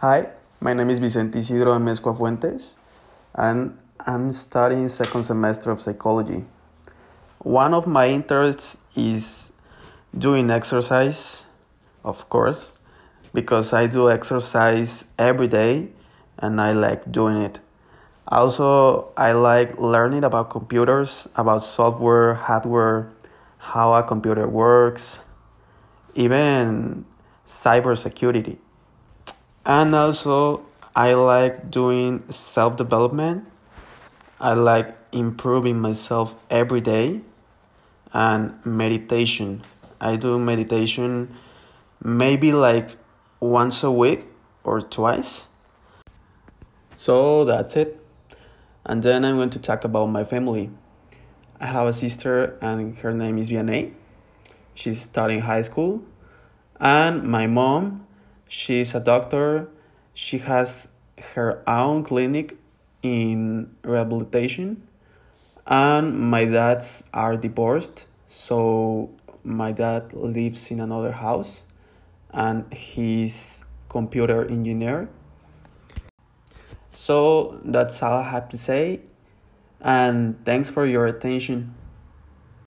Hi, my name is Vicente Isidro Amezcua Fuentes, and I'm studying second semester of psychology. One of my interests is doing exercise, of course, because I do exercise every day and I like doing it. Also, I like learning about computers, about software, hardware, how a computer works, even cybersecurity. And also, I like doing self development. I like improving myself every day and meditation. I do meditation maybe like once a week or twice. So that's it. And then I'm going to talk about my family. I have a sister, and her name is Vianney. She's studying high school. And my mom, she's a doctor. She has her own clinic in rehabilitation. And my dads are divorced. So my dad lives in another house and he's computer engineer so that's all I have to say, and thanks for your attention.